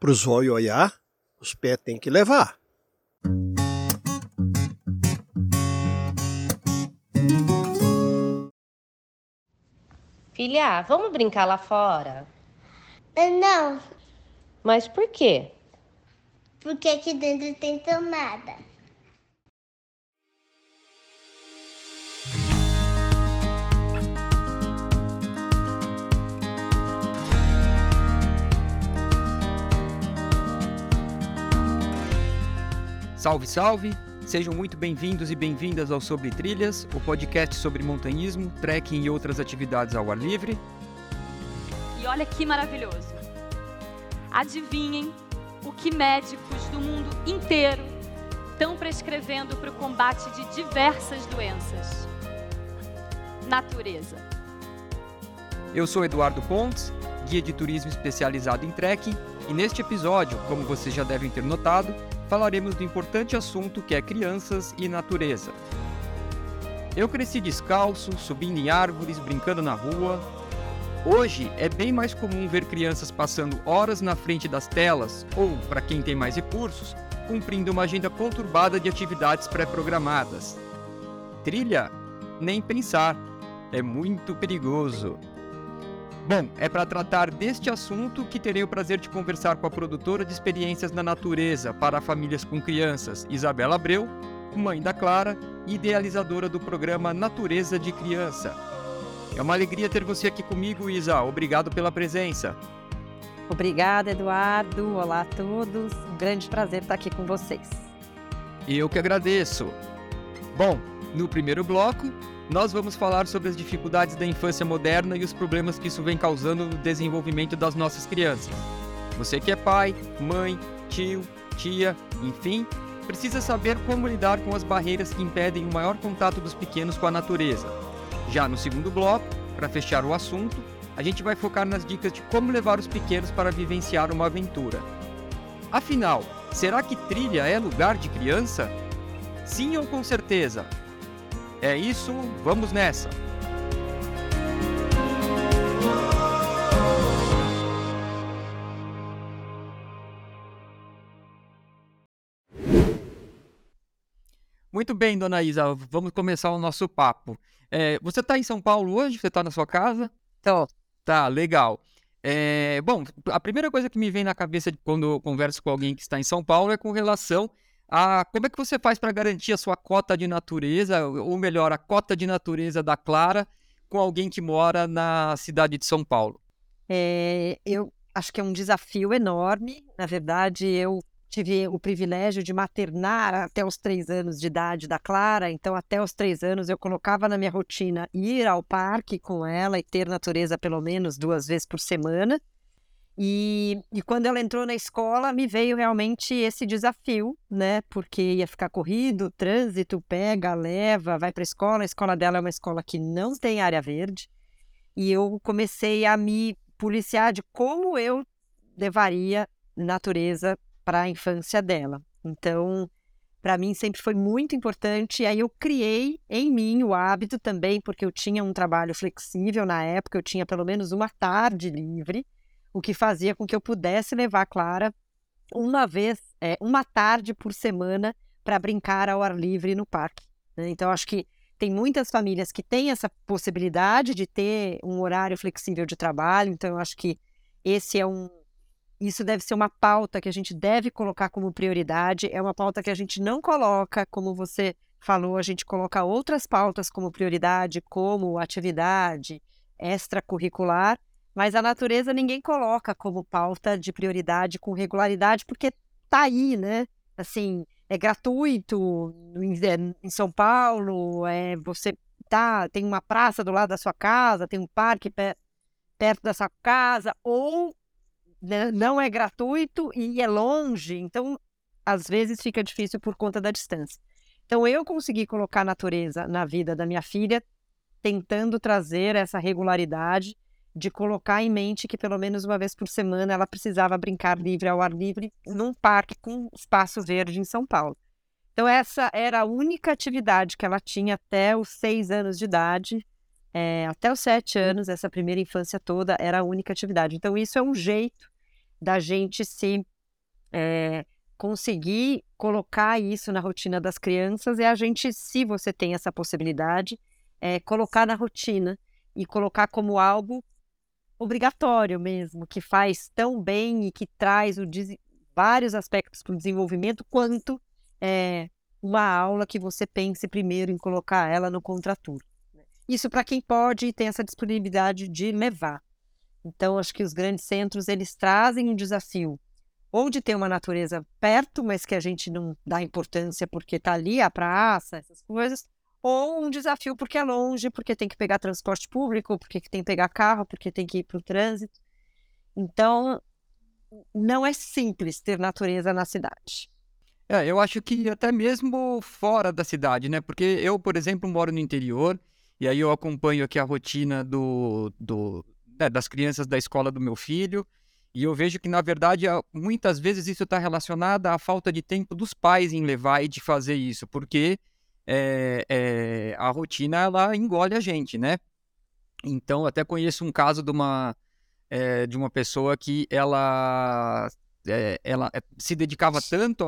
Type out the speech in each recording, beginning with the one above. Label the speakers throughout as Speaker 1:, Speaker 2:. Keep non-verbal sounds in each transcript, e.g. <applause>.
Speaker 1: Para os olhos olhar, os pés tem que levar.
Speaker 2: Filha, vamos brincar lá fora?
Speaker 3: Não,
Speaker 2: Mas por quê?
Speaker 3: porque aqui dentro tem tomada.
Speaker 4: Salve, salve! Sejam muito bem-vindos e bem-vindas ao Sobre Trilhas, o podcast sobre montanhismo, trekking e outras atividades ao ar livre.
Speaker 5: E olha que maravilhoso. Adivinhem o que médicos do mundo inteiro estão prescrevendo para o combate de diversas doenças? Natureza.
Speaker 4: Eu sou Eduardo Pontes, guia de turismo especializado em trekking, e neste episódio, como vocês já devem ter notado, falaremos do importante assunto que é crianças e natureza. Eu cresci descalço, subindo em árvores, brincando na rua. Hoje é bem mais comum ver crianças passando horas na frente das telas ou, para quem tem mais recursos, cumprindo uma agenda conturbada de atividades pré-programadas. Trilha? Nem pensar. É muito perigoso. Bom, é para tratar deste assunto que terei o prazer de conversar com a produtora de experiências na natureza para famílias com crianças, Isabela Abreu, mãe da Clara e idealizadora do programa Natureza de Criança. É uma alegria ter você aqui comigo, Isa. Obrigado pela presença.
Speaker 6: Obrigada, Eduardo. Olá a todos. Um grande prazer estar aqui com vocês.
Speaker 4: Eu que agradeço. Bom, no primeiro bloco, nós vamos falar sobre as dificuldades da infância moderna e os problemas que isso vem causando no desenvolvimento das nossas crianças. Você que é pai, mãe, tio, tia, enfim, precisa saber como lidar com as barreiras que impedem o maior contato dos pequenos com a natureza. Já no segundo bloco, para fechar o assunto, a gente vai focar nas dicas de como levar os pequenos para vivenciar uma aventura. Afinal, será que trilha é lugar de criança? Sim ou com certeza? É isso, vamos nessa! Muito bem, dona Isa, vamos começar o nosso papo. É, você está em São Paulo hoje? Você está na sua casa?
Speaker 6: Tô.
Speaker 4: Tá, legal. É, bom, a primeira coisa que me vem na cabeça quando eu converso com alguém que está em São Paulo é com relação a como é que você faz para garantir a sua cota de natureza, ou melhor, a cota de natureza da Clara, com alguém que mora na cidade de São Paulo.
Speaker 6: É, eu acho que é um desafio enorme. Na verdade, eu tive o privilégio de maternar até os três anos de idade da Clara, então até os três anos eu colocava na minha rotina ir ao parque com ela e ter natureza pelo menos duas vezes por semana. E, e quando ela entrou na escola, me veio realmente esse desafio, né? Porque ia ficar corrido, trânsito, pega, leva, vai para a escola. A escola dela é uma escola que não tem área verde. E eu comecei a me policiar de como eu levaria natureza para a infância dela. Então, para mim sempre foi muito importante. E aí eu criei em mim o hábito também, porque eu tinha um trabalho flexível na época, eu tinha pelo menos uma tarde livre, o que fazia com que eu pudesse levar Clara uma vez, é, uma tarde por semana para brincar ao ar livre no parque. né? Então, acho que tem muitas famílias que têm essa possibilidade de ter um horário flexível de trabalho. Então, eu acho que esse é um, isso deve ser uma pauta que a gente deve colocar como prioridade. É uma pauta que a gente não coloca, como você falou, a gente coloca outras pautas como prioridade, como atividade extracurricular, mas a natureza ninguém coloca como pauta de prioridade com regularidade, porque tá aí, né? Assim, é gratuito em, é, em São Paulo, é, você tá, tem uma praça do lado da sua casa, tem um parque pe- perto da sua casa, ou né, não é gratuito e é longe, então às vezes fica difícil por conta da distância. Então eu consegui colocar a natureza na vida da minha filha, tentando trazer essa regularidade de colocar em mente que pelo menos uma vez por semana ela precisava brincar livre ao ar livre num parque com espaço verde em São Paulo. Então essa era a única atividade que ela tinha até os seis anos de idade, é, até os sete anos, essa primeira infância toda era a única atividade. Então isso é um jeito da gente se é, conseguir colocar isso na rotina das crianças é a gente, se você tem essa possibilidade, é, colocar na rotina e colocar como algo obrigatório mesmo, que faz tão bem e que traz o, vários aspectos para o desenvolvimento, quanto é, uma aula que você pense primeiro em colocar ela no contraturno. Né. Isso para quem pode e tem essa disponibilidade de levar. Então, acho que os grandes centros, eles trazem um desafio ou de ter uma natureza perto, mas que a gente não dá importância porque está ali a praça, essas coisas, ou um desafio porque é longe, porque tem que pegar transporte público, porque tem que pegar carro, porque tem que ir para o trânsito. Então, não é simples ter natureza na cidade.
Speaker 4: É, eu acho que até mesmo fora da cidade, né? Porque eu, por exemplo, moro no interior e aí eu acompanho aqui a rotina do, do né, das crianças da escola do meu filho e eu vejo que, na verdade, muitas vezes isso está relacionado à falta de tempo dos pais em levar e de fazer isso, porque é, é, a rotina ela engole a gente, né? Então, até conheço um caso de uma, é, de uma pessoa que ela é, ela eh, se dedicava tanto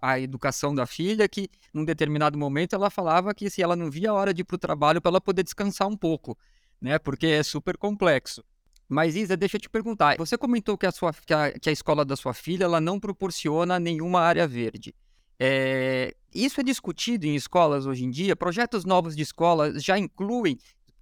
Speaker 4: à educação da filha que, num determinado momento, ela falava que se ela não via a hora de ir para o trabalho para ela poder descansar um pouco, né? Porque é super complexo. Mas, Isa, deixa eu te perguntar. Você comentou que a, sua, que a, que a escola da sua filha ela não proporciona nenhuma área verde. É, isso é discutido em escolas hoje em dia? Projetos novos de escola já incluem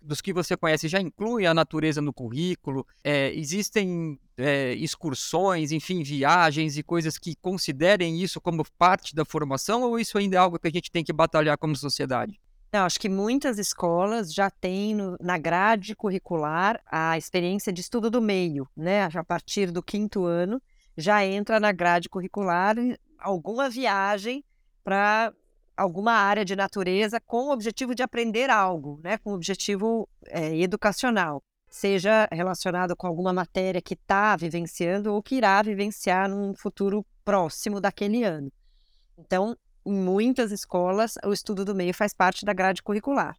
Speaker 4: dos que você conhece já inclui a natureza no currículo? É, existem é, excursões, enfim, viagens e coisas que considerem isso como parte da formação ou isso ainda é algo que a gente tem que batalhar como sociedade?
Speaker 6: Não, acho que muitas escolas já têm no, na grade curricular a experiência de estudo do meio, né? A partir do quinto ano já entra na grade curricular alguma viagem para alguma área de natureza com o objetivo de aprender algo, né? com o objetivo é, educacional, seja relacionado com alguma matéria que está vivenciando ou que irá vivenciar num futuro próximo daquele ano. Então, em muitas escolas, o estudo do meio faz parte da grade curricular.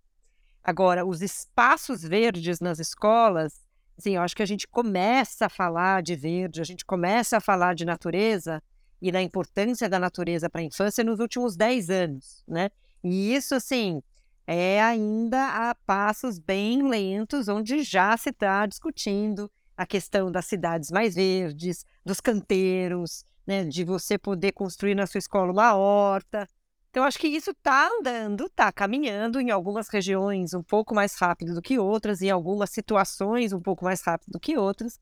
Speaker 6: Agora, os espaços verdes nas escolas, assim, eu acho que a gente começa a falar de verde, a gente começa a falar de natureza e da importância da natureza para a infância nos últimos 10 anos, né? E isso, assim, é ainda a passos bem lentos, onde já se está discutindo a questão das cidades mais verdes, dos canteiros, né, de você poder construir na sua escola uma horta. Então, acho que isso está andando, está caminhando em algumas regiões um pouco mais rápido do que outras, em algumas situações um pouco mais rápido do que outras.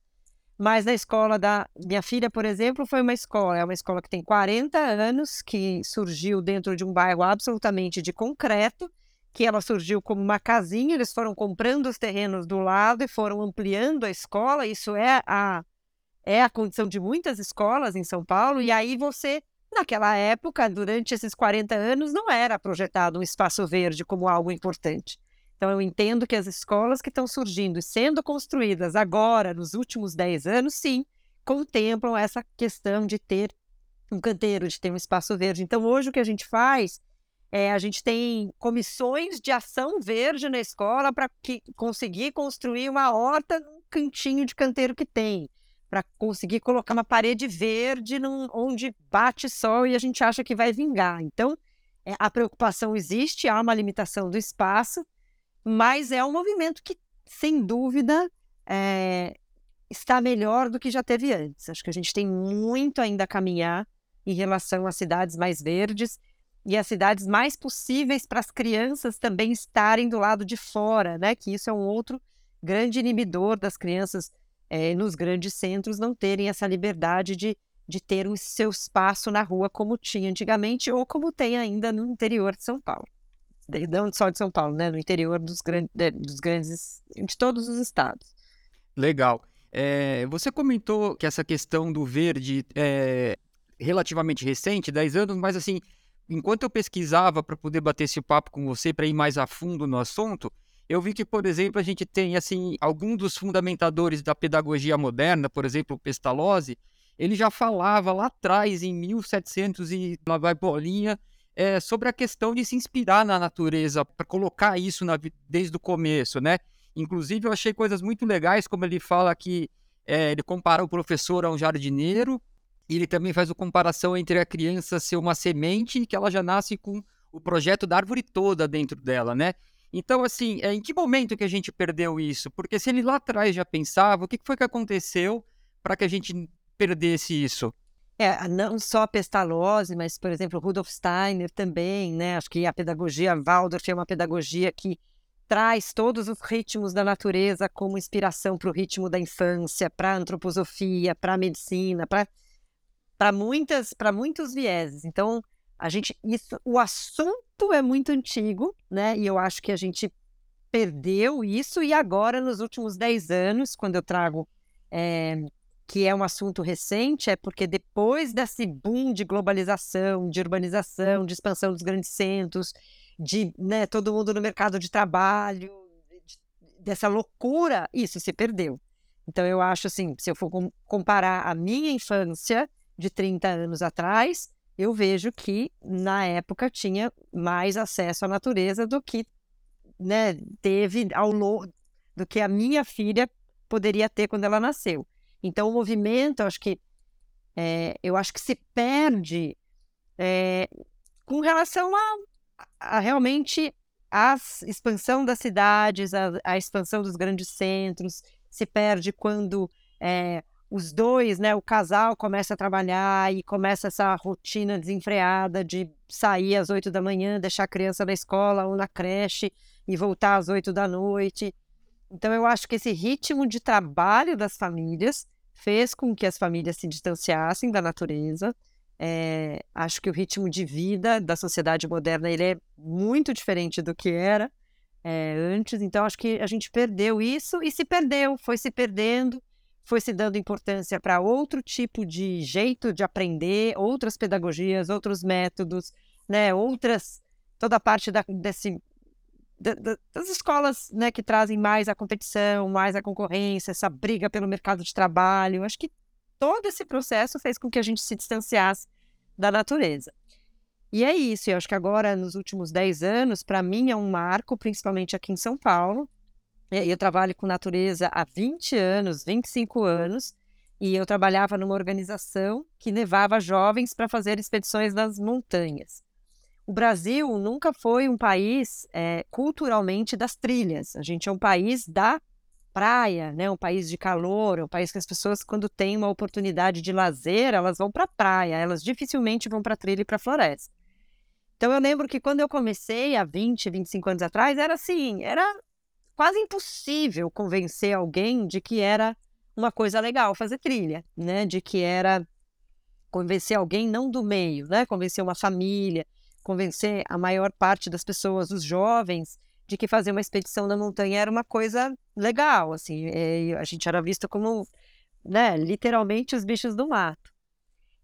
Speaker 6: Mas na escola da minha filha, por exemplo, foi uma escola, é uma escola que tem 40 anos, que surgiu dentro de um bairro absolutamente de concreto, que ela surgiu como uma casinha, eles foram comprando os terrenos do lado e foram ampliando a escola. Isso é a é a condição de muitas escolas em São Paulo, e aí você naquela época, durante esses 40 anos, não era projetado um espaço verde como algo importante. Então, eu entendo que as escolas que estão surgindo e sendo construídas agora, nos últimos 10 anos, sim, contemplam essa questão de ter um canteiro, de ter um espaço verde. Então, hoje o que a gente faz é a gente tem comissões de ação verde na escola para conseguir construir uma horta num cantinho de canteiro que tem, para conseguir colocar uma parede verde num, onde bate sol e a gente acha que vai vingar. Então, é, a preocupação existe, há uma limitação do espaço, mas é um movimento que, sem dúvida, é, está melhor do que já teve antes. Acho que a gente tem muito ainda a caminhar em relação às cidades mais verdes e as cidades mais possíveis para as crianças também estarem do lado de fora, né? Que isso é um outro grande inibidor das crianças é, nos grandes centros não terem essa liberdade de, de ter o seu espaço na rua como tinha antigamente ou como tem ainda no interior de São Paulo não só de São Paulo, né? No interior dos, gran dos grandes, de todos os estados.
Speaker 4: Legal. É, você comentou que essa questão do verde é relativamente recente, 10 anos, mas assim, enquanto eu pesquisava para poder bater esse papo com você, para ir mais a fundo no assunto, eu vi que, por exemplo, a gente tem assim, algum dos fundamentadores da pedagogia moderna, por exemplo, o Pestalozzi, ele já falava lá atrás, em 1700 e lá vai bolinha, é, sobre a questão de se inspirar na natureza, para colocar isso na, desde o começo, né? Inclusive, eu achei coisas muito legais, como ele fala que é, ele compara o professor a um jardineiro E ele também faz a comparação entre a criança ser uma semente que ela já nasce com o projeto da árvore toda dentro dela, né? Então, assim, é, em que momento que a gente perdeu isso? Porque se ele lá atrás já pensava, o que foi que aconteceu para que a gente perdesse isso?
Speaker 6: É, não só Pestalozzi, mas, por exemplo, Rudolf Steiner também, né? Acho que a pedagogia Waldorf é uma pedagogia que traz todos os ritmos da natureza como inspiração para o ritmo da infância, para a antroposofia, para a medicina, para para muitas para muitos vieses. Então, a gente isso o assunto é muito antigo, né? E eu acho que a gente perdeu isso e agora nos últimos 10 anos, quando eu trago é, que é um assunto recente, é porque depois desse boom de globalização, de urbanização, de expansão dos grandes centros, de né, todo mundo no mercado de trabalho, de, dessa loucura, isso se perdeu. Então eu acho assim, se eu for comparar a minha infância de 30 anos atrás, eu vejo que na época tinha mais acesso à natureza do que né, teve ao longo do que a minha filha poderia ter quando ela nasceu. Então o movimento, eu acho que é, eu acho que se perde é, com relação a, a, realmente a expansão das cidades, a, a, expansão dos grandes centros, se perde quando é, os dois, né, o casal começa a trabalhar e começa essa rotina desenfreada de sair às oito da manhã, deixar a criança na escola ou na creche e voltar às oito da noite. Então, eu acho que esse ritmo de trabalho das famílias fez com que as famílias se distanciassem da natureza. É, acho que o ritmo de vida da sociedade moderna ele é muito diferente do que era é, antes. Então, acho que a gente perdeu isso e se perdeu, foi se perdendo foi se dando importância para outro tipo de jeito de aprender, outras pedagogias, outros métodos, né, outras toda a parte da, desse das escolas né, que trazem mais a competição, mais a concorrência, essa briga pelo mercado de trabalho. Acho que todo esse processo fez com que a gente se distanciasse da natureza. E é isso, eu acho que agora, nos últimos 10 anos, para mim é um marco, principalmente aqui em São Paulo, eu trabalho com natureza há 20 anos, 25 anos, e eu trabalhava numa organização que levava jovens para fazer expedições nas montanhas. O Brasil nunca foi um país é, culturalmente das trilhas. A gente é um país da praia, né? um país de calor, um país que as pessoas, quando têm uma oportunidade de lazer, elas vão para a praia, elas dificilmente vão para trilha e para floresta. Então eu lembro que quando eu comecei há 20, 25 anos atrás, era assim, era quase impossível convencer alguém de que era uma coisa legal fazer trilha, né? De que era convencer alguém não do meio, né? Convencer uma família, convencer a maior parte das pessoas, os jovens, de que fazer uma expedição na montanha era uma coisa legal, assim, a gente era visto como, né, literalmente os bichos do mato.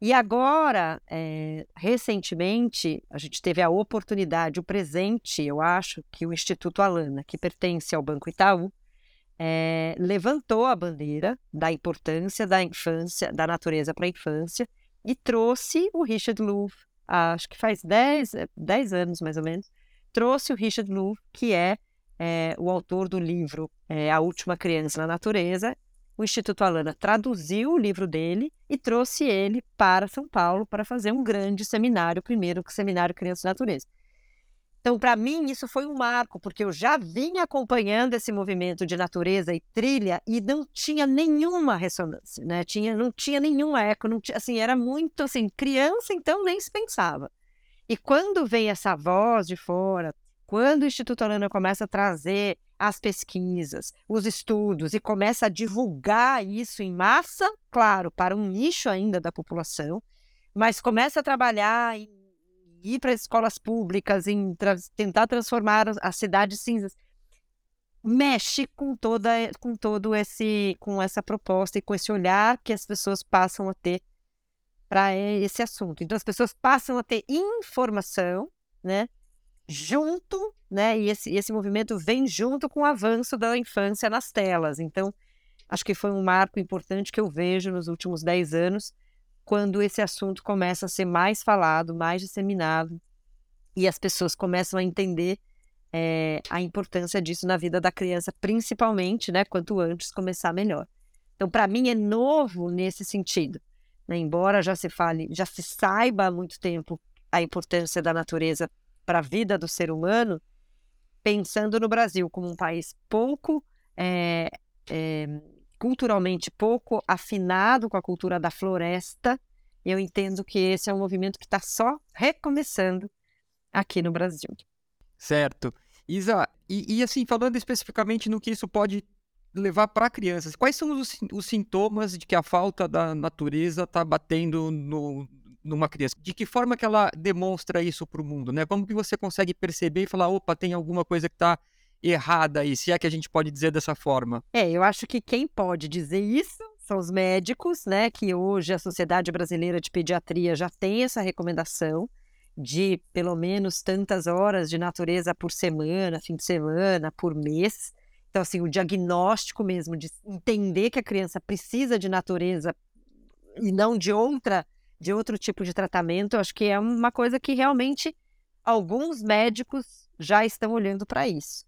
Speaker 6: E agora, é, recentemente, a gente teve a oportunidade, o presente, eu acho, que o Instituto Alana, que pertence ao Banco Itaú, é, levantou a bandeira da importância da infância, da natureza para a infância, e trouxe o Richard Louv, acho que faz 10, 10 anos mais ou menos, trouxe o Richard Louv, que é, é o autor do livro A Última Criança na Natureza, o Instituto Alana traduziu o livro dele e trouxe ele para São Paulo para fazer um grande seminário, primeiro seminário Criança e Natureza. Então, para mim, isso foi um marco, porque eu já vinha acompanhando esse movimento de natureza e trilha e não tinha nenhuma ressonância, né? Tinha, não tinha nenhum eco, não tinha, assim, era muito assim, criança, então nem se pensava. E quando vem essa voz de fora, quando o Instituto Alana começa a trazer as pesquisas, os estudos e começa a divulgar isso em massa, claro, para um nicho ainda da população, mas começa a trabalhar em ir para escolas públicas, em tra tentar transformar as cidades cinzas, mexe com toda com todo esse com essa proposta e com esse olhar que as pessoas passam a ter para esse assunto. Então as pessoas passam a ter informação, né? junto, né? E esse, esse movimento vem junto com o avanço da infância nas telas. Então, acho que foi um marco importante que eu vejo nos últimos 10 anos, quando esse assunto começa a ser mais falado, mais disseminado, e as pessoas começam a entender é, a importância disso na vida da criança, principalmente, né? Quanto antes começar melhor. Então, para mim, é novo nesse sentido. né? embora já se fale, já se saiba há muito tempo a importância da natureza para a vida do ser humano, pensando no Brasil como um país pouco é, é, culturalmente pouco afinado com a cultura da floresta, eu entendo que esse é um movimento que está só recomeçando aqui no Brasil.
Speaker 4: Certo. Isa, e, e, assim, falando especificamente no que isso pode levar para crianças, quais são os, os, sintomas de que a falta da natureza está batendo no, numa criança? De que forma que ela demonstra isso para o mundo, né? Como que você consegue perceber e falar, opa, tem alguma coisa que está errada aí, se é que a gente pode dizer dessa forma?
Speaker 6: É, eu acho que quem pode dizer isso são os médicos, né? Que hoje a Sociedade Brasileira de Pediatria já tem essa recomendação de pelo menos tantas horas de natureza por semana, fim de semana, por mês. Então, assim, o diagnóstico mesmo de entender que a criança precisa de natureza e não de outra, de outro tipo de tratamento, acho que é uma coisa que realmente alguns médicos já estão olhando para isso.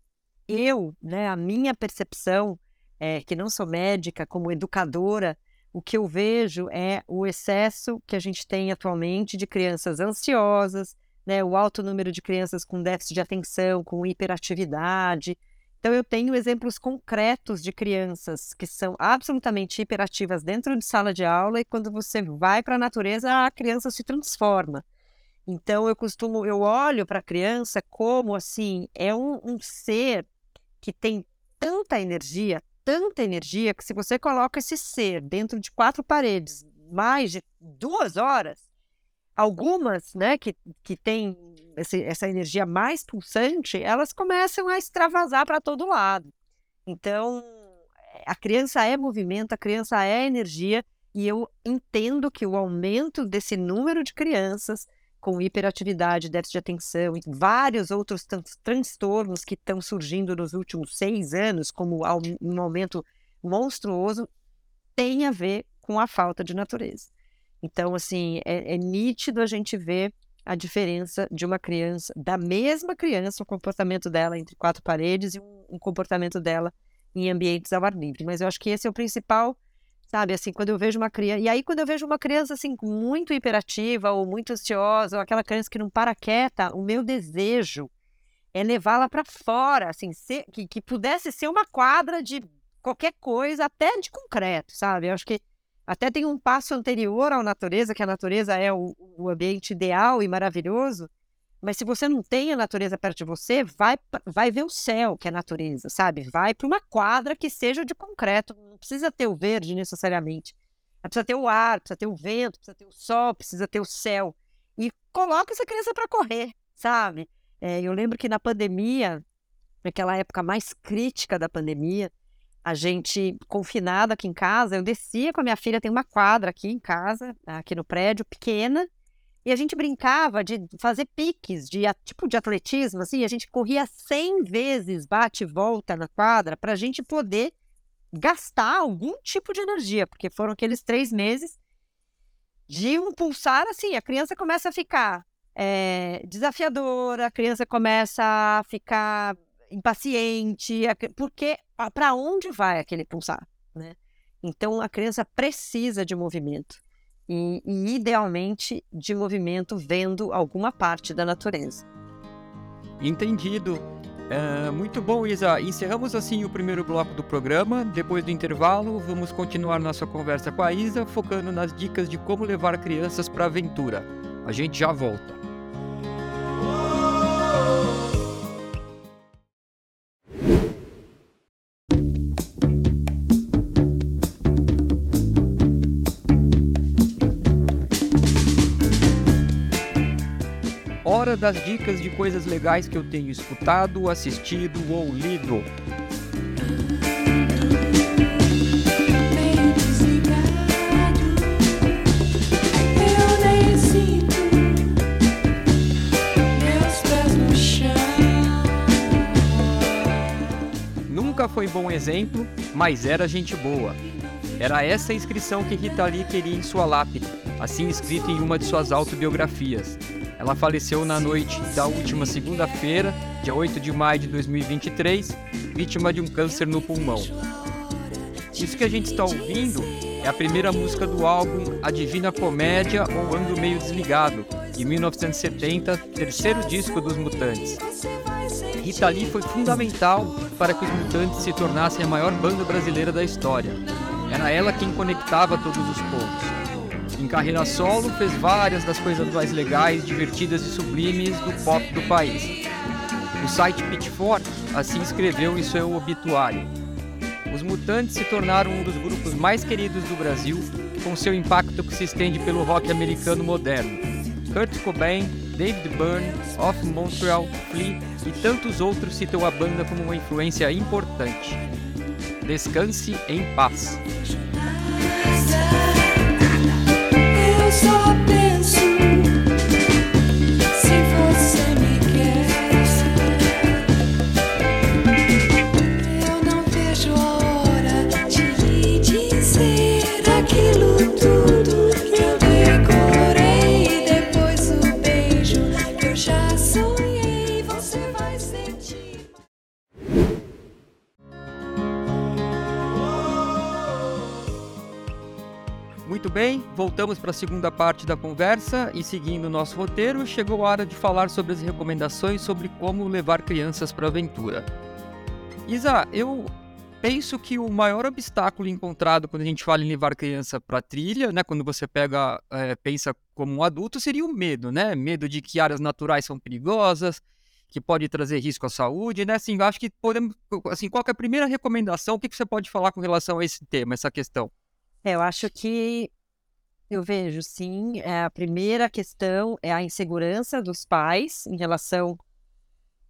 Speaker 6: Eu, né, a minha percepção, é, que não sou médica, como educadora, o que eu vejo é o excesso que a gente tem atualmente de crianças ansiosas, né, o alto número de crianças com déficit de atenção, com hiperatividade. Então, eu tenho exemplos concretos de crianças que são absolutamente hiperativas dentro de sala de aula e quando você vai para a natureza, a criança se transforma. Então, eu costumo, eu olho para a criança como assim, é um, um ser que tem tanta energia, tanta energia que se você coloca esse ser dentro de quatro paredes mais de duas horas, algumas, né, que, que têm essa energia mais pulsante, elas começam a extravasar para todo lado. Então, a criança é movimento, a criança é energia, e eu entendo que o aumento desse número de crianças com hiperatividade, déficit de atenção e vários outros transtornos que estão surgindo nos últimos seis anos, como um aumento monstruoso, tem a ver com a falta de natureza. Então, assim, é, é nítido a gente ver a diferença de uma criança, da mesma criança, o comportamento dela entre quatro paredes e um, um comportamento dela em ambientes ao ar livre. Mas eu acho que esse é o principal Sabe, assim, quando eu vejo uma criança. E aí, quando eu vejo uma criança, assim, muito hiperativa ou muito ansiosa, ou aquela criança que não para quieta, o meu desejo é levá-la para fora, assim, ser, que, que pudesse ser uma quadra de qualquer coisa, até de concreto, sabe? Eu acho que até tem um passo anterior à natureza, que a natureza é o, o ambiente ideal e maravilhoso, mas se você não tem a natureza perto de você, vai, vai ver o céu, que é a natureza, sabe? Vai para uma quadra que seja de concreto. Não precisa ter o verde necessariamente. Precisa ter o ar, precisa ter o vento, precisa ter o sol, precisa ter o céu. E coloca essa criança para correr, sabe? É, eu lembro que na pandemia, naquela época mais crítica da pandemia, a gente confinada aqui em casa, eu descia com a minha filha, tem uma quadra aqui em casa, aqui no prédio, pequena, e a gente brincava de fazer piques, de tipo de atletismo, assim, a gente corria 100 vezes bate e volta na quadra para a gente poder gastar algum tipo de energia, porque foram aqueles três meses de um pulsar assim, a criança começa a ficar é, desafiadora, a criança começa a ficar impaciente, porque para onde vai aquele pulsar, né? Então a criança precisa de movimento e, e idealmente de movimento vendo alguma parte da natureza.
Speaker 4: Entendido. É, muito bom, Isa. Encerramos assim o primeiro bloco do programa. Depois do intervalo, vamos continuar nossa conversa com a Isa, focando nas dicas de como levar crianças para a aventura. A gente já volta. Das dicas de coisas legais que eu tenho escutado, assistido ou lido. Nunca foi bom exemplo, mas era gente boa. Era essa a inscrição que Rita Lee queria em sua lápide, assim escrita em uma de suas autobiografias. Ela faleceu na noite da última segunda-feira, dia 8 de maio de 2023, vítima de um câncer no pulmão. Isso que a gente está ouvindo é a primeira música do álbum A Divina Comédia ou Ando Meio Desligado, de 1970, terceiro disco dos Mutantes. Rita Lee foi fundamental para que os Mutantes se tornassem a maior banda brasileira da história. Era ela quem conectava todos os pontos. Em carreira solo, fez várias das coisas mais legais, divertidas e sublimes do pop do país. O site Pitchfork assim escreveu em seu obituário. Os Mutantes se tornaram um dos grupos mais queridos do Brasil, com seu impacto que se estende pelo rock americano moderno. Kurt Cobain, David Byrne, Off Montreal, Flea e tantos outros citam a banda como uma influência importante. Descanse em paz.
Speaker 7: Eu
Speaker 4: voltamos para a segunda parte da conversa e seguindo o nosso roteiro, chegou a hora de falar sobre as recomendações sobre como levar crianças para a aventura. Isa, eu penso que o maior obstáculo encontrado quando a gente fala em levar criança para trilha, né, quando você pega, é, pensa como um adulto, seria o medo, né? Medo de que áreas naturais são perigosas, que pode trazer risco à saúde, né? Assim, acho que podemos, assim, qual é a primeira recomendação? O que, que você pode falar com relação a esse tema, essa questão?
Speaker 6: É, eu acho que eu vejo, sim, é, a primeira questão é a insegurança dos pais em relação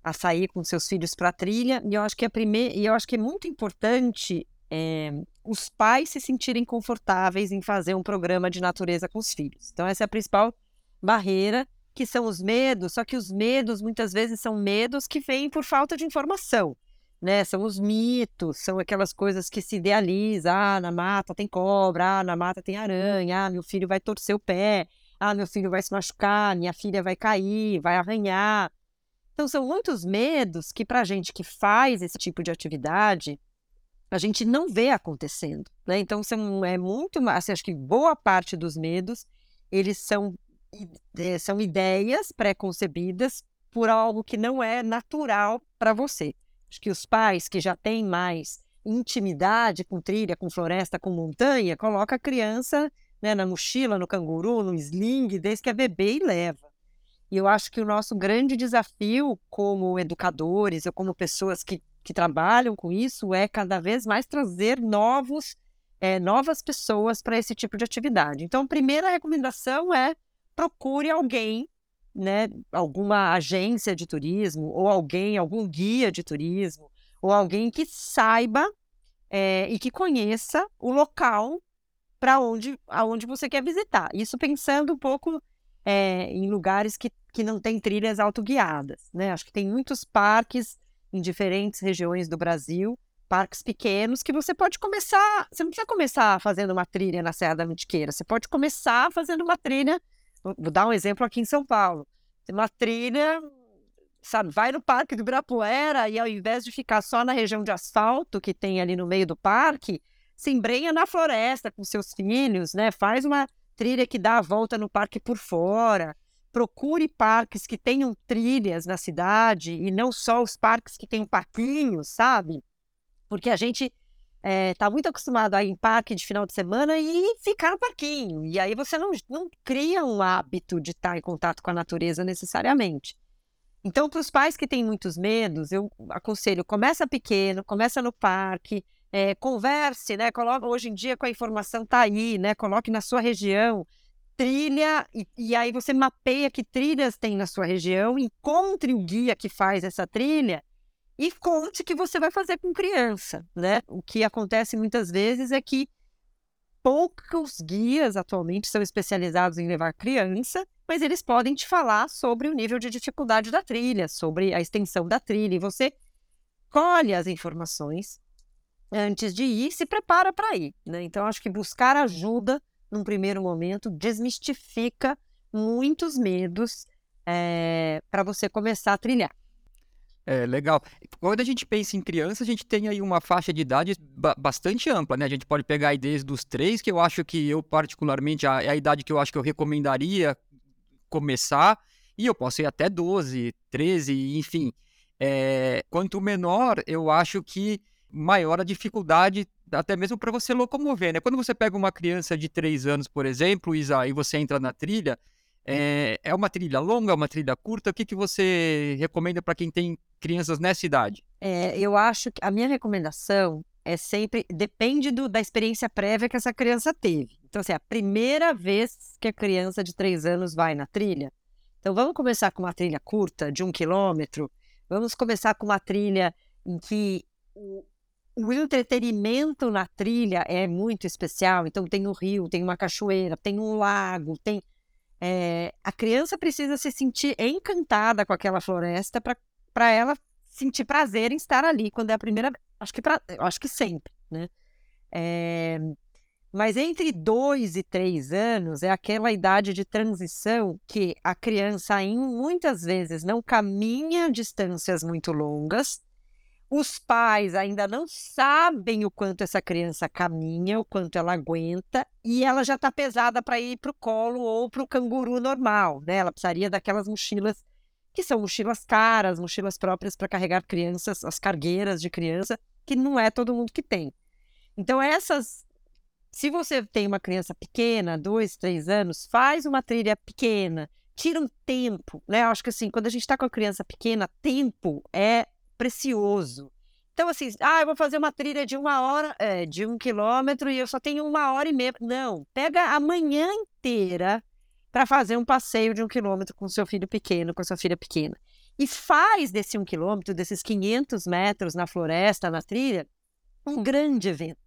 Speaker 6: a sair com seus filhos para a trilha, e eu acho que é primeira, e eu acho que é muito importante é, os pais se sentirem confortáveis em fazer um programa de natureza com os filhos. Então, essa é a principal barreira, que são os medos, só que os medos muitas vezes são medos que vêm por falta de informação né? São os mitos, são aquelas coisas que se idealiza. Ah, na mata tem cobra, ah, na mata tem aranha, ah, meu filho vai torcer o pé, ah, meu filho vai se machucar, minha filha vai cair, vai arranhar. Então, são muitos medos que, para a gente que faz esse tipo de atividade, a gente não vê acontecendo. Né? Então, são, é muito. Assim, acho que boa parte dos medos eles são, é, são ideias pré-concebidas por algo que não é natural para você. Acho que os pais que já têm mais intimidade com trilha, com floresta, com montanha, coloca a criança né, na mochila, no canguru, no sling, desde que é bebê e leva. E eu acho que o nosso grande desafio como educadores ou como pessoas que, que trabalham com isso é cada vez mais trazer novos, é, novas pessoas para esse tipo de atividade. Então, a primeira recomendação é procure alguém né, alguma agência de turismo, ou alguém, algum guia de turismo, ou alguém que saiba é, e que conheça o local para onde, aonde você quer visitar. Isso pensando um pouco é, em lugares que, que não têm trilhas autoguiadas. Né? Acho que tem muitos parques em diferentes regiões do Brasil, parques pequenos, que você pode começar. Você não precisa começar fazendo uma trilha na Serra da Mantiqueira, você pode começar fazendo uma trilha Vou dar um exemplo aqui em São Paulo. Tem uma trilha, sabe, vai no Parque do Ibirapuera e ao invés de ficar só na região de asfalto que tem ali no meio do parque, se embrenha na floresta com seus filhos, né? Faz uma trilha que dá a volta no parque por fora. Procure parques que tenham trilhas na cidade e não só os parques que têm parquinhos, sabe? Porque a gente está muito acostumado a ir em parque de final de semana e ficar no parquinho. E aí você não, não cria um hábito de estar em contato com a natureza necessariamente. Então, para os pais que têm muitos medos, eu aconselho, começa pequeno, começa no parque, é, converse, né? Coloca, hoje em dia com a informação tá aí, né? Coloque na sua região, trilha, e, e aí você mapeia que trilhas tem na sua região, encontre o guia que faz essa trilha e conte o que você vai fazer com criança, né? O que acontece muitas vezes é que poucos guias atualmente são especializados em levar criança, mas eles podem te falar sobre o nível de dificuldade da trilha, sobre a extensão da trilha, e você colhe as informações antes de ir, se prepara para ir, né? Então acho que buscar ajuda num primeiro momento desmistifica muitos medos é, para você começar a trilhar.
Speaker 4: É, legal. Quando a gente pensa em criança, a gente tem aí uma faixa de idade ba- bastante ampla, né? A gente pode pegar aí desde os três, que eu acho que eu, particularmente, é a idade que eu acho que eu recomendaria começar, e eu posso ir até 12, 13, enfim. É, quanto menor, eu acho que maior a dificuldade, até mesmo para você locomover, né? Quando você pega uma criança de 3 anos, por exemplo, Isa, e você entra na trilha, é, é uma trilha longa, é uma trilha curta? O que, que você recomenda para quem tem crianças nessa idade?
Speaker 6: É, eu acho que a minha recomendação é sempre depende do- da experiência prévia que essa criança teve. Então, assim, a primeira vez que a criança de três anos vai na trilha, então vamos começar com uma trilha curta de um quilômetro. Vamos começar com uma trilha em que o, o entretenimento na trilha é muito especial. Então, tem um rio, tem uma cachoeira, tem um lago, tem é, a criança precisa se sentir encantada com aquela floresta para ela sentir prazer em estar ali quando é a primeira acho que pra, acho que sempre né? É, mas entre dois e três anos é aquela idade de transição que a criança ainda muitas vezes não caminha distâncias muito longas os pais ainda não sabem o quanto essa criança caminha, o quanto ela aguenta, e ela já está pesada para ir para o colo ou para o canguru normal, né? Ela precisaria daquelas mochilas que são mochilas caras, mochilas próprias para carregar crianças, as cargueiras de criança, que não é todo mundo que tem. Então, essas. Se você tem uma criança pequena, dois, três anos, faz uma trilha pequena, tira um tempo, né? Eu acho que assim, quando a gente está com a criança pequena, tempo é precioso. Então, assim, ah, eu vou fazer uma trilha de uma hora, é, de um quilômetro e eu só tenho uma hora e meia. Não, pega a manhã inteira para fazer um passeio de um quilômetro com seu filho pequeno, com sua filha pequena. E faz desse um quilômetro, desses 500 metros na floresta, na trilha, um grande evento,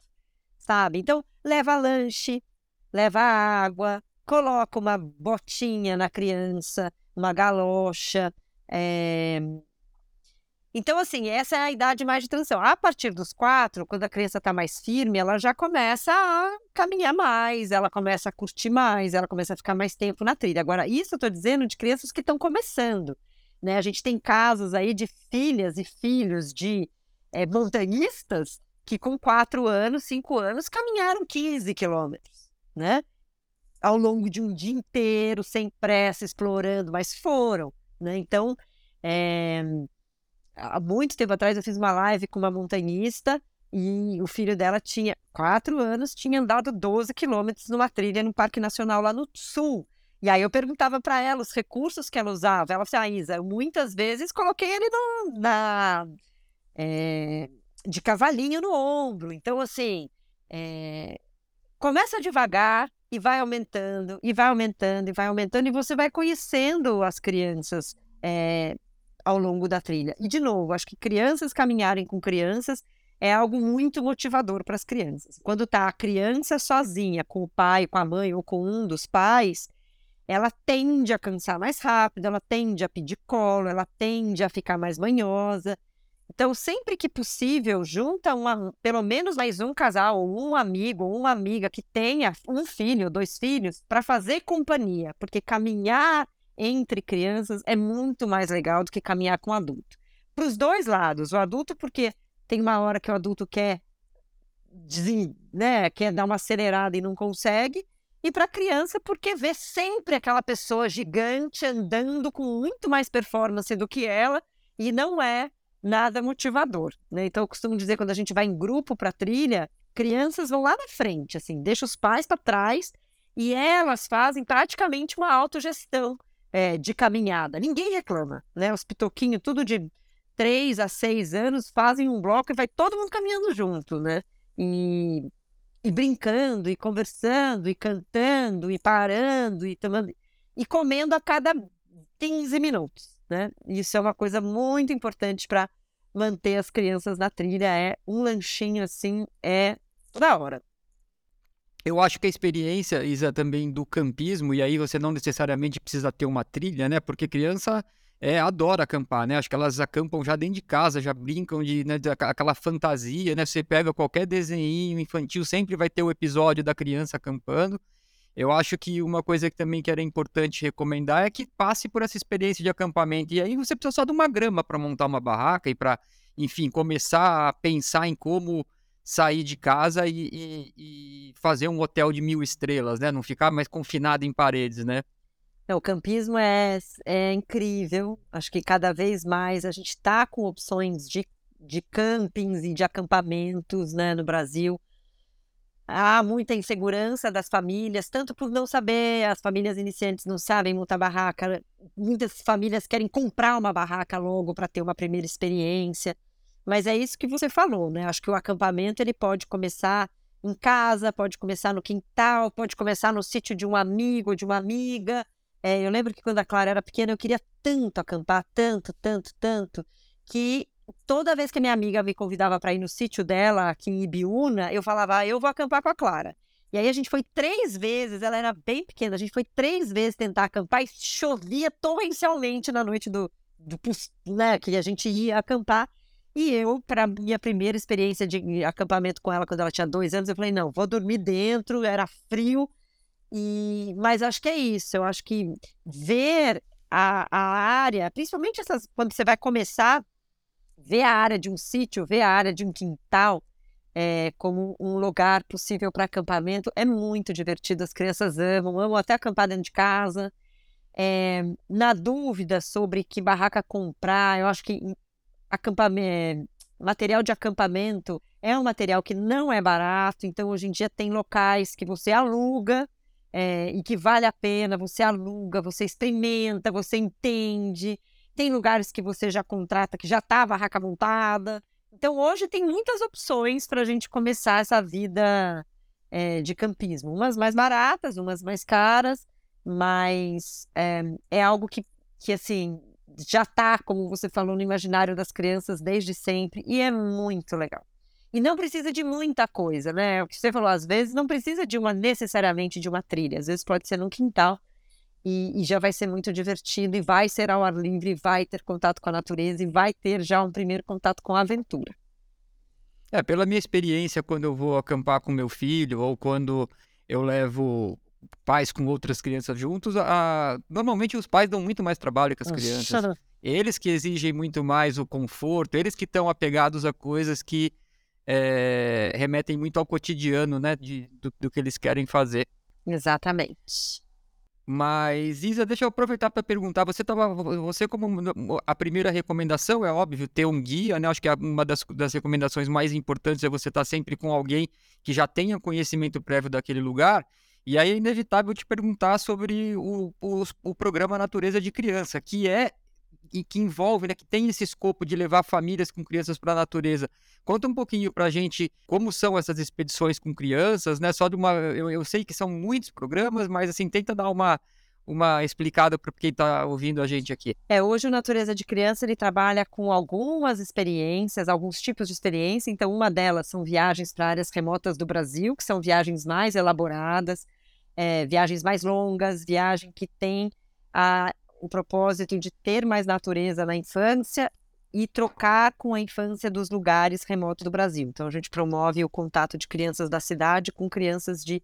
Speaker 6: sabe? Então, leva lanche, leva água, coloca uma botinha na criança, uma galocha, é, então, assim, essa é a idade mais de transição. A partir dos quatro, quando a criança está mais firme, ela já começa a caminhar mais, ela começa a curtir mais, ela começa a ficar mais tempo na trilha. Agora, isso eu estou dizendo de crianças que estão começando. Né? A gente tem casos aí de filhas e filhos de é, montanhistas que com quatro anos, cinco anos, caminharam 15 quilômetros, né? Ao longo de um dia inteiro, sem pressa, explorando, mas foram, né? Então, é, há muito tempo atrás eu fiz uma live com uma montanhista e o filho dela tinha quatro anos, tinha andado 12 quilômetros numa trilha no Parque Nacional lá no sul. E aí eu perguntava para ela os recursos que ela usava. Ela falou assim, ah, Isa, muitas vezes coloquei ele no, na, é, de cavalinho no ombro. Então, assim, é, começa devagar e vai aumentando, e vai aumentando, e vai aumentando, e você vai conhecendo as crianças é, ao longo da trilha. E, de novo, acho que crianças caminharem com crianças é algo muito motivador para as crianças. Quando está a criança sozinha, com o pai, com a mãe ou com um dos pais, ela tende a cansar mais rápido, ela tende a pedir colo, ela tende a ficar mais manhosa. Então, sempre que possível, junta uma, pelo menos mais um casal, ou um amigo, ou uma amiga que tenha um filho, dois filhos, para fazer companhia, porque caminhar entre crianças é muito mais legal do que caminhar com adulto. Para os dois lados, o adulto, porque tem uma hora que o adulto quer, né, quer dar uma acelerada e não consegue, e para a criança, porque vê sempre aquela pessoa gigante andando com muito mais performance do que ela, e não é nada motivador. Né? Então, eu costumo dizer, quando a gente vai em grupo para trilha, crianças vão lá na frente, assim, deixa os pais para trás, e elas fazem praticamente uma autogestão é, de caminhada. Ninguém reclama, né? Os pitoquinhos, tudo de 3 a 6 anos, fazem um bloco e vai todo mundo caminhando junto, né? E, e brincando, e conversando, e cantando, e parando, e tomando, e comendo a cada 15 minutos, né? Isso é uma coisa muito importante para manter as crianças na trilha. É um lanchinho assim, é toda hora.
Speaker 4: Eu acho que a experiência, Isa, também do campismo, e aí você não necessariamente precisa ter uma trilha, né? Porque criança é, adora acampar, né? Acho que elas acampam já dentro de casa, já brincam de, né, de aquela fantasia, né? Você pega qualquer desenho infantil, sempre vai ter o episódio da criança acampando. Eu acho que uma coisa que também que era importante recomendar é que passe por essa experiência de acampamento. E aí você precisa só de uma grama para montar uma barraca e para, enfim, começar a pensar em como sair de casa e, e- e fazer um hotel de mil estrelas, né? Não ficar mais confinado em paredes, né?
Speaker 6: Não, o campismo é, é incrível. Acho que cada vez mais a gente está com opções de, de campings e de acampamentos, né, no Brasil. Há muita insegurança das famílias, tanto por não saber, as famílias iniciantes não sabem montar barraca. Muitas famílias querem comprar uma barraca logo para ter uma primeira experiência. Mas é isso que você falou, né? Acho que o acampamento ele pode começar em casa, pode começar no quintal, pode começar no sítio de um amigo, de uma amiga. É, eu lembro que quando a Clara era pequena, eu queria tanto acampar, tanto, tanto, tanto, que toda vez que minha amiga me convidava para ir no sítio dela, aqui em Ibiúna, eu falava, ah, eu vou acampar com a Clara. E aí a gente foi três vezes, ela era bem pequena, a gente foi três vezes tentar acampar e chovia torrencialmente na noite do, do né, que a gente ia acampar. E eu, para minha primeira experiência de acampamento com ela, quando ela tinha dois anos, eu falei, não, vou dormir dentro, era frio, e, mas acho que é isso. Eu acho que ver a, a área, principalmente essas, quando você vai começar, ver a área de um sítio, ver a área de um quintal é, como um lugar possível para acampamento é muito divertido. As crianças amam, amam até acampar dentro de casa. É, na dúvida sobre que barraca comprar, eu acho que acampamento, material de acampamento é um material que não é barato, então hoje em dia tem locais que você aluga é, e que vale a pena, você aluga, você experimenta, você entende. Tem lugares que você já contrata, que já está a barraca montada. Então hoje tem muitas opções para a gente começar essa vida é, de campismo. Umas mais baratas, umas mais caras, mas é, é algo que, que assim já está, como você falou, no imaginário das crianças desde sempre e é muito legal. E não precisa de muita coisa, né? O que você falou, às vezes não precisa de uma necessariamente de uma trilha, às vezes pode ser num quintal e, e já vai ser muito divertido e vai ser ao ar livre, vai ter contato com a natureza e vai ter já um primeiro contato com a aventura.
Speaker 4: É, pela minha experiência, quando eu vou acampar com meu filho ou quando eu levo pais com outras crianças juntos, a... normalmente os pais dão muito mais trabalho que as crianças. Eles que exigem muito mais o conforto, eles que estão apegados a coisas que eh, remetem muito ao cotidiano, né, de, do, do que eles querem fazer.
Speaker 6: Exatamente.
Speaker 4: Mas, Isa, deixa eu aproveitar para perguntar. Você tava, você como a primeira recomendação é óbvio ter um guia, né? Acho que uma das, das recomendações mais importantes é você estar sempre com alguém que já tenha conhecimento prévio daquele lugar. E aí é inevitável te perguntar sobre o, o, o programa Natureza de Criança, que é e que envolve, né, que tem esse escopo de levar famílias com crianças para a natureza. Conta um pouquinho para a gente como são essas expedições com crianças, né? Só de uma, eu, eu sei que são muitos programas, mas assim tenta dar uma uma explicada para quem está ouvindo a gente aqui.
Speaker 6: É, hoje o Natureza de Criança ele trabalha com algumas experiências, alguns tipos de experiência. Então, uma delas são viagens para áreas remotas do Brasil, que são viagens mais elaboradas, é, viagens mais longas, viagem que tem a, o propósito de ter mais natureza na infância e trocar com a infância dos lugares remotos do Brasil. Então, a gente promove o contato de crianças da cidade com crianças de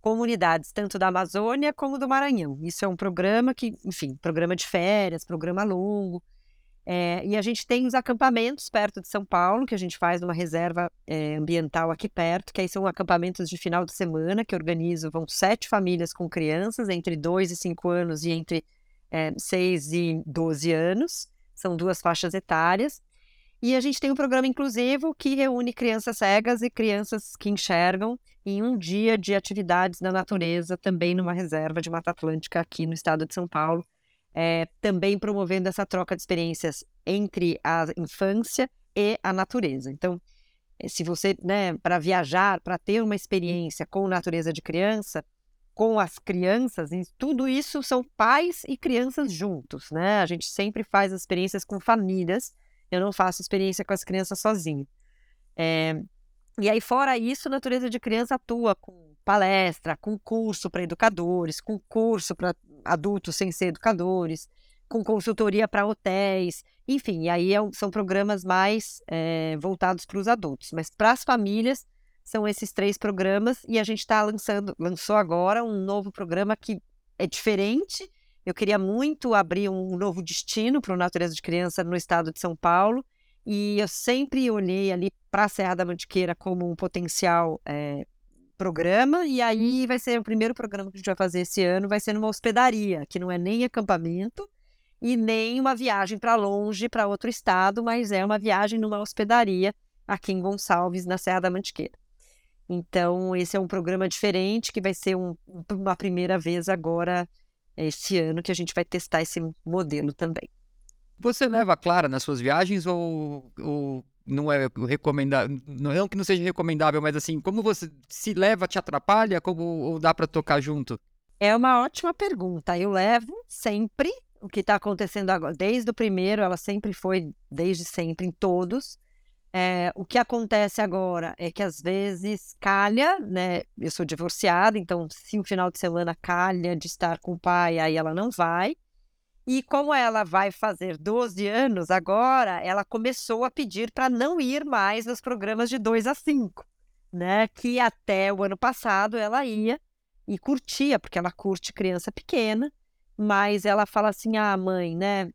Speaker 6: comunidades, tanto da Amazônia como do Maranhão. Isso é um programa que, enfim, programa de férias, programa longo. É, e a gente tem os acampamentos perto de São Paulo, que a gente faz numa reserva é, ambiental aqui perto, que aí são acampamentos de final de semana, que organizam, vão sete famílias com crianças, entre 2 e 5 anos e entre é, 6 e 12 anos. São duas faixas etárias. E a gente tem um programa inclusivo que reúne crianças cegas e crianças que enxergam em um dia de atividades na natureza, também numa reserva de Mata Atlântica aqui no estado de São Paulo, é, também promovendo essa troca de experiências entre a infância e a natureza. Então, se você, né, para viajar, para ter uma experiência com natureza de criança, com as crianças, tudo isso são pais e crianças juntos, né? A gente sempre faz as experiências com famílias, eu não faço experiência com as crianças sozinho. É, e aí, fora isso, Natureza de Criança atua com palestra, com curso para educadores, com curso para adultos sem ser educadores, com consultoria para hotéis, enfim, e aí é, são programas mais é, voltados para os adultos. Mas para as famílias, são esses três programas e a gente está lançando, lançou agora um novo programa que é diferente. Eu queria muito abrir um novo destino para o Natureza de Criança no estado de São Paulo e eu sempre olhei ali para a Serra da Mantiqueira como um potencial é, programa e aí vai ser o primeiro programa que a gente vai fazer esse ano, vai ser numa hospedaria, que não é nem acampamento e nem uma viagem para longe, para outro estado, mas é uma viagem numa hospedaria aqui em Gonçalves, na Serra da Mantiqueira. Então, esse é um programa diferente que vai ser um, uma primeira vez agora, este ano, que a gente vai testar esse modelo também.
Speaker 4: Você leva a Clara nas suas viagens ou, ou não é recomendável? Não que não seja recomendável, mas assim, como você se leva, te atrapalha? Como ou dá para tocar junto?
Speaker 6: É uma ótima pergunta. Eu levo sempre o que está acontecendo agora. Desde o primeiro, ela sempre foi, desde sempre, em todos. É, o que acontece agora é que às vezes calha, né? Eu sou divorciada, então se um final de semana calha de estar com o pai, aí ela não vai. E como ela vai fazer 12 anos agora, ela começou a pedir para não ir mais nos programas de 2 a 5, né? Que até o ano passado ela ia e curtia, porque ela curte criança pequena, mas ela fala assim: ah, mãe, né?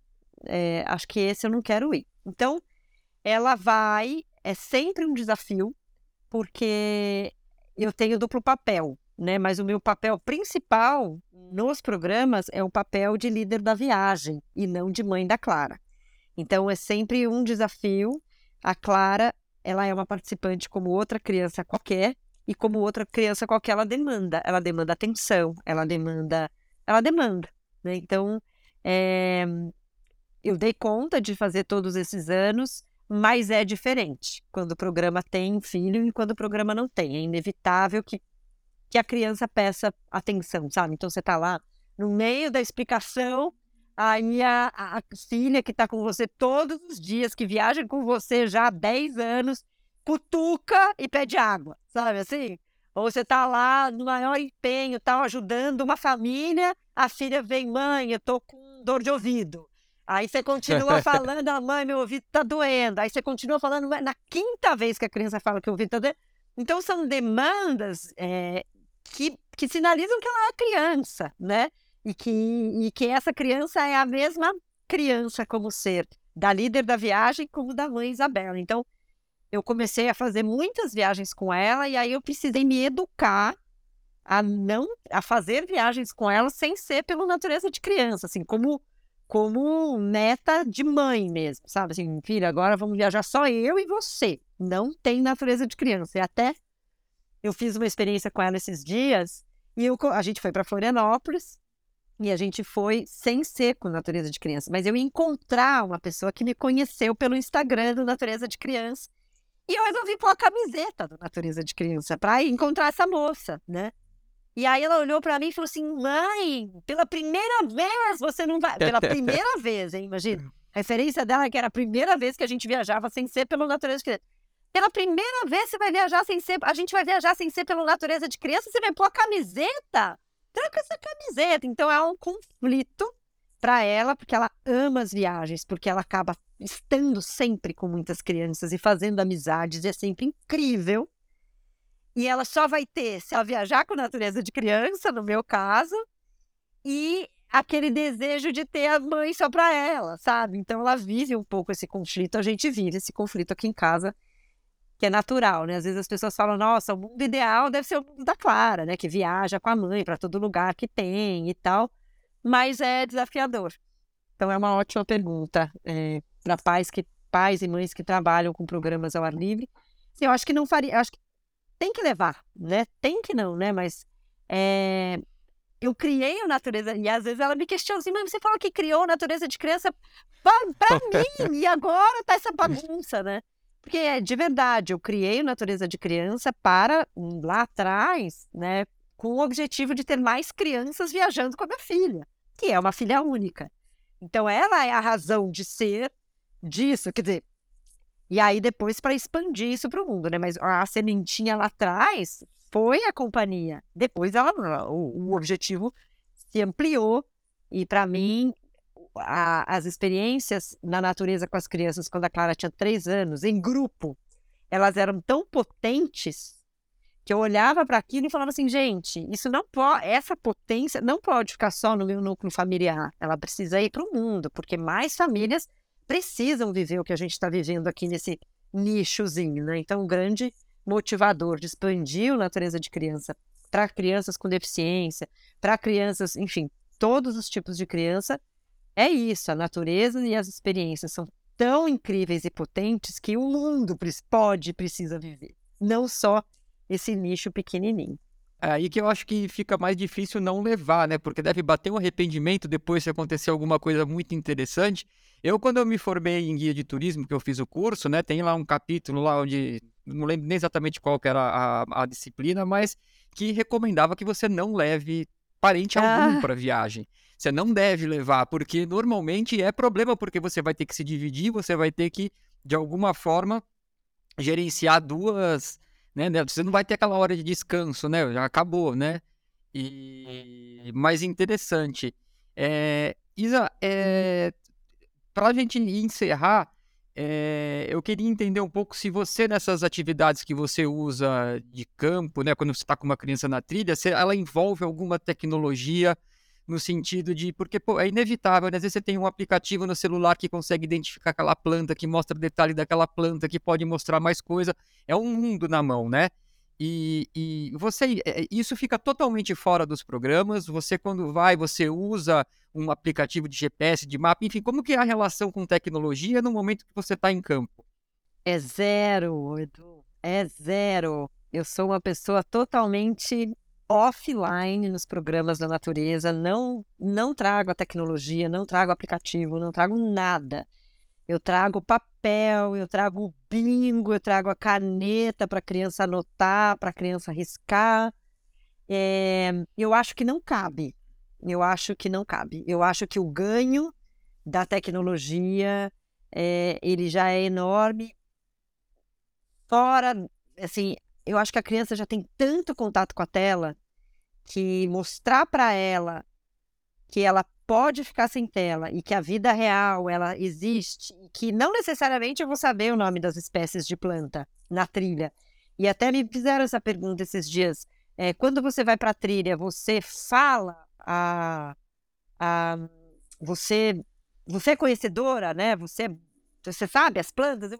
Speaker 6: É, acho que esse eu não quero ir. Então, ela vai, é sempre um desafio, porque eu tenho duplo papel, né? Mas o meu papel principal nos programas é o papel de líder da viagem e não de mãe da Clara. Então é sempre um desafio. A Clara, ela é uma participante como outra criança qualquer e como outra criança qualquer ela demanda. Ela demanda atenção, ela demanda, ela demanda, né? Então é... eu dei conta de fazer todos esses anos mas é diferente quando o programa tem filho e quando o programa não tem. É inevitável que, que a criança peça atenção, sabe? Então você está lá no meio da explicação, aí a, a filha que está com você todos os dias, que viaja com você já há 10 anos, cutuca e pede água, sabe assim? Ou você está lá no maior empenho, tá ajudando uma família, a filha vem, mãe, eu tô com dor de ouvido. Aí você continua <laughs> falando, a mãe, meu ouvido tá doendo. Aí você continua falando, na quinta vez que a criança fala que o ouvido tá doendo. Então, são demandas é, que, que sinalizam que ela é criança, né? E que, e que essa criança é a mesma criança como ser, da líder da viagem como da mãe Isabela. Então, eu comecei a fazer muitas viagens com ela e aí eu precisei me educar a não a fazer viagens com ela sem ser pela natureza de criança, assim, como como meta de mãe mesmo, sabe? Assim, filha, agora vamos viajar só eu e você. Não tem natureza de criança. E até eu fiz uma experiência com ela esses dias e eu, a gente foi para Florianópolis e a gente foi sem ser com natureza de criança. Mas eu ia encontrar uma pessoa que me conheceu pelo Instagram do Natureza de Criança. E eu resolvi pôr a camiseta do Natureza de Criança para encontrar essa moça, né? E aí ela olhou para mim e falou assim: mãe, pela primeira vez você não vai. Pela primeira <laughs> vez, hein? Imagina. A referência dela é que era a primeira vez que a gente viajava sem ser pela natureza de criança. Pela primeira vez você vai viajar sem ser. A gente vai viajar sem ser pela natureza de criança, você vai pôr a camiseta? Tranca essa camiseta. Então é um conflito para ela, porque ela ama as viagens, porque ela acaba estando sempre com muitas crianças e fazendo amizades, e é sempre incrível. E ela só vai ter se ela viajar com natureza de criança, no meu caso, e aquele desejo de ter a mãe só para ela, sabe? Então ela vive um pouco esse conflito, a gente vive esse conflito aqui em casa, que é natural, né? Às vezes as pessoas falam: "Nossa, o mundo ideal deve ser o mundo da Clara, né, que viaja com a mãe para todo lugar que tem e tal", mas é desafiador. Então é uma ótima pergunta é, para pais que pais e mães que trabalham com programas ao ar livre. Eu acho que não faria, acho que tem que levar, né? Tem que não, né? Mas é, eu criei a natureza, e às vezes ela me questiona assim, mas você falou que criou a natureza de criança para <laughs> mim, e agora tá essa bagunça, né? Porque é de verdade, eu criei a natureza de criança para lá atrás, né? Com o objetivo de ter mais crianças viajando com a minha filha, que é uma filha única. Então, ela é a razão de ser disso. Quer dizer, e aí depois para expandir isso para o mundo, né? Mas a sementinha lá atrás foi a companhia. Depois ela, o, o objetivo se ampliou e para mim a, as experiências na natureza com as crianças quando a Clara tinha três anos em grupo, elas eram tão potentes Que eu olhava para aquilo e falava assim, gente, isso não pode, essa potência não pode ficar só no meu núcleo familiar. Ela precisa ir para o mundo, porque mais famílias precisam viver o que a gente está vivendo aqui nesse nichozinho, né? Então, o grande motivador de expandir o natureza de criança para crianças com deficiência, para crianças, enfim, todos os tipos de criança, é isso. A natureza e as experiências são tão incríveis e potentes que o mundo pode e precisa viver, não só esse nicho pequenininho.
Speaker 4: É aí que eu acho que fica mais difícil não levar, né? Porque deve bater um arrependimento depois se acontecer alguma coisa muito interessante. Eu, quando eu me formei em guia de turismo, que eu fiz o curso, né? Tem lá um capítulo lá onde, não lembro nem exatamente qual que era a, a disciplina, mas que recomendava que você não leve parente algum
Speaker 6: Ah.
Speaker 4: para viagem. Você não deve levar, porque normalmente é problema, porque você vai ter que se dividir, você vai ter que, de alguma forma, gerenciar duas, né? né, Você não vai ter aquela hora de descanso, né? Já acabou, né? E mais interessante. É, Isa, é, para a gente encerrar, é, eu queria entender um pouco se você, nessas atividades que você usa de campo, né, quando você está com uma criança na trilha, se ela envolve alguma tecnologia no sentido de. Porque pô, é inevitável, né? Às vezes você tem um aplicativo no celular que consegue identificar aquela planta, que mostra detalhe daquela planta, que pode mostrar mais coisa. É um mundo na mão, né? E, e você, é, isso fica totalmente fora dos programas. Você, quando vai, você usa um aplicativo de GPS, de mapa, enfim, como que é a relação com tecnologia no momento que você está em campo?
Speaker 6: É zero, Edu. É zero. Eu sou uma pessoa totalmente offline nos programas da natureza. Não, não trago a tecnologia, não trago aplicativo, não trago nada. Eu trago papel, eu trago o bingo, eu trago a caneta para a criança anotar, para a criança riscar. É, eu acho que não cabe. Eu acho que não cabe. Eu acho que o ganho da tecnologia é, ele já é enorme. Fora, assim, eu acho que a criança já tem tanto contato com a tela que mostrar para ela que ela pode ficar sem tela e que a vida real ela existe que não necessariamente eu vou saber o nome das espécies de planta na trilha. E até me fizeram essa pergunta esses dias. É, quando você vai para a trilha, você fala a, a você você é conhecedora, né? Você você sabe as plantas? Eu,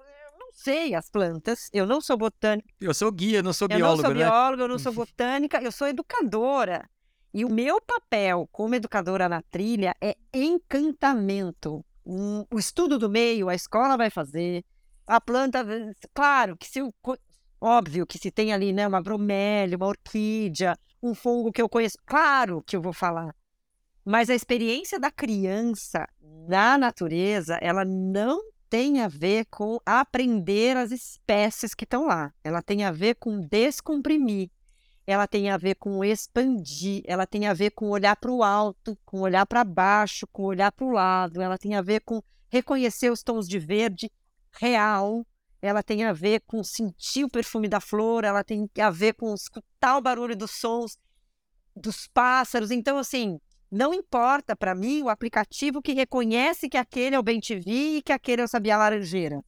Speaker 6: sei as plantas. Eu não sou botânica.
Speaker 4: Eu sou guia, não sou
Speaker 6: Eu
Speaker 4: biólogo,
Speaker 6: não sou
Speaker 4: né?
Speaker 6: bióloga, eu não sou <laughs> botânica, eu sou educadora. E o meu papel como educadora na trilha é encantamento. O estudo do meio, a escola vai fazer. A planta, claro que se eu, óbvio que se tem ali, né, uma bromélia, uma orquídea, um fungo que eu conheço, claro que eu vou falar. Mas a experiência da criança na natureza, ela não tem a ver com aprender as espécies que estão lá. Ela tem a ver com descomprimir. Ela tem a ver com expandir. Ela tem a ver com olhar para o alto, com olhar para baixo, com olhar para o lado. Ela tem a ver com reconhecer os tons de verde real. Ela tem a ver com sentir o perfume da flor. Ela tem a ver com escutar o barulho dos sons dos pássaros. Então, assim, não importa para mim o aplicativo que reconhece que aquele é o bem-te-vi e que aquele é o sabiá laranjeira.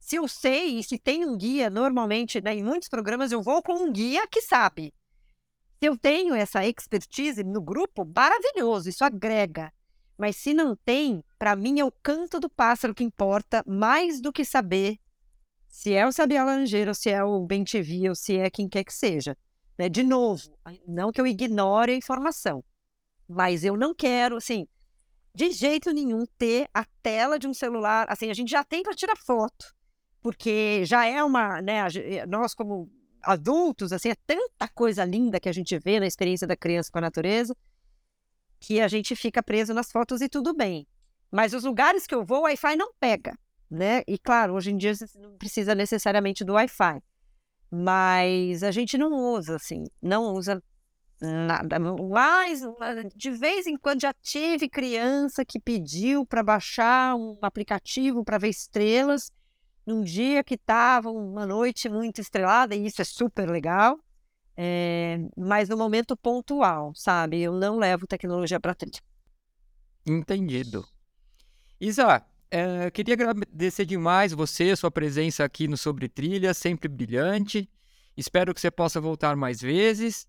Speaker 6: Se eu sei e se tem um guia, normalmente, né, em muitos programas eu vou com um guia que sabe. Se eu tenho essa expertise no grupo, maravilhoso, isso agrega. Mas se não tem, para mim é o canto do pássaro que importa mais do que saber se é o sabiá laranjeira, ou se é o bem-te-vi, ou se é quem quer que seja. Né? De novo, não que eu ignore a informação, mas eu não quero, assim, de jeito nenhum ter a tela de um celular. Assim, a gente já tem para tirar foto, porque já é uma, né? ge- Nós como adultos, assim, é tanta coisa linda que a gente vê na experiência da criança com a natureza que a gente fica preso nas fotos e tudo bem. Mas os lugares que eu vou, o Wi-Fi não pega, né? E claro, hoje em dia você não precisa necessariamente do Wi-Fi. Mas a gente não usa, assim, não usa nada. Mas de vez em quando já tive criança que pediu para baixar um aplicativo para ver estrelas num dia que estava uma noite muito estrelada, e isso é super legal. É, mas no momento pontual, sabe? Eu não levo tecnologia para trilha.
Speaker 4: Entendido. Isa, eh, queria agradecer demais você, sua presença aqui no Sobre Trilha, sempre brilhante. Espero que você possa voltar mais vezes.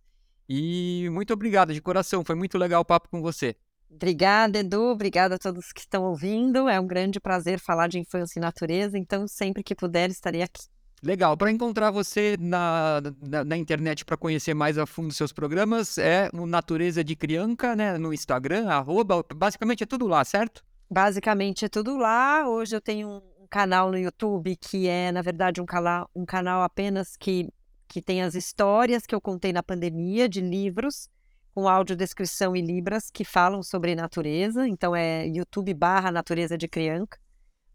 Speaker 4: E muito obrigado de coração, foi muito legal o papo com você.
Speaker 6: Obrigada, Edu. Obrigada a todos que estão ouvindo. É um grande prazer falar de infância e natureza, então sempre que puder estarei aqui.
Speaker 4: Legal, para encontrar você na, na, na internet para conhecer mais a fundo seus programas, é o Natureza de Crianca, né? No Instagram, arroba, basicamente é tudo lá, certo?
Speaker 6: Basicamente é tudo lá. Hoje eu tenho um canal no YouTube que é, na verdade, um um canal apenas que, que tem as histórias que eu contei na pandemia de livros, com audiodescrição e libras que falam sobre natureza. Então é YouTube barra Natureza de Crianca.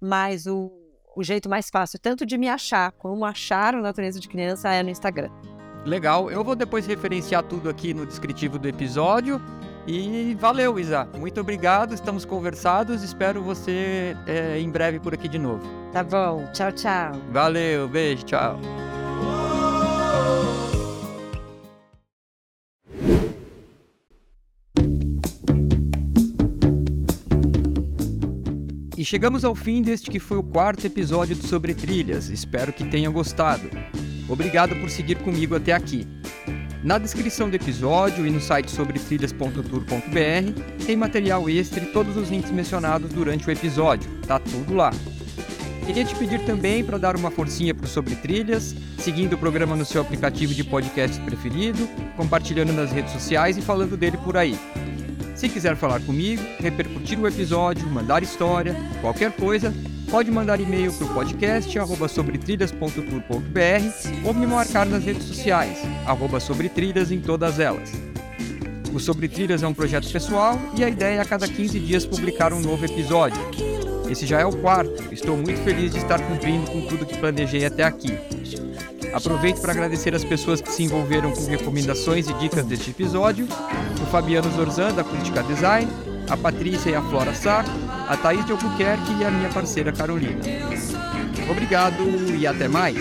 Speaker 6: Mas o, o jeito mais fácil, tanto de me achar como achar o Natureza de Criança, é no Instagram.
Speaker 4: Legal, eu vou depois referenciar tudo aqui no descritivo do episódio. E valeu, Isa. Muito obrigado, estamos conversados. Espero você é, em breve por aqui de novo.
Speaker 6: Tá bom, tchau, tchau.
Speaker 4: Valeu, beijo, tchau. Chegamos ao fim deste que foi o quarto episódio do Sobre Trilhas. Espero que tenha gostado. Obrigado por seguir comigo até aqui. Na descrição do episódio e no site sobretrilhas.tour.br tem material extra e todos os links mencionados durante o episódio. Tá tudo lá. Queria te pedir também para dar uma forcinha para Sobre Trilhas, seguindo o programa no seu aplicativo de podcast preferido, compartilhando nas redes sociais e falando dele por aí. Se quiser falar comigo, repercutir o episódio, mandar história, qualquer coisa, pode mandar e-mail para o podcast arroba ou me marcar nas redes sociais, arroba sobretrilhas em todas elas. O Sobre Trilhas é um projeto pessoal e a ideia é a cada 15 dias publicar um novo episódio. Esse já é o quarto, estou muito feliz de estar cumprindo com tudo que planejei até aqui. Aproveito para agradecer as pessoas que se envolveram com recomendações e dicas deste episódio: o Fabiano Zorzan, da Acústica Design, a Patrícia e a Flora Sá, a Thaís de Albuquerque e a minha parceira Carolina. Obrigado e até mais!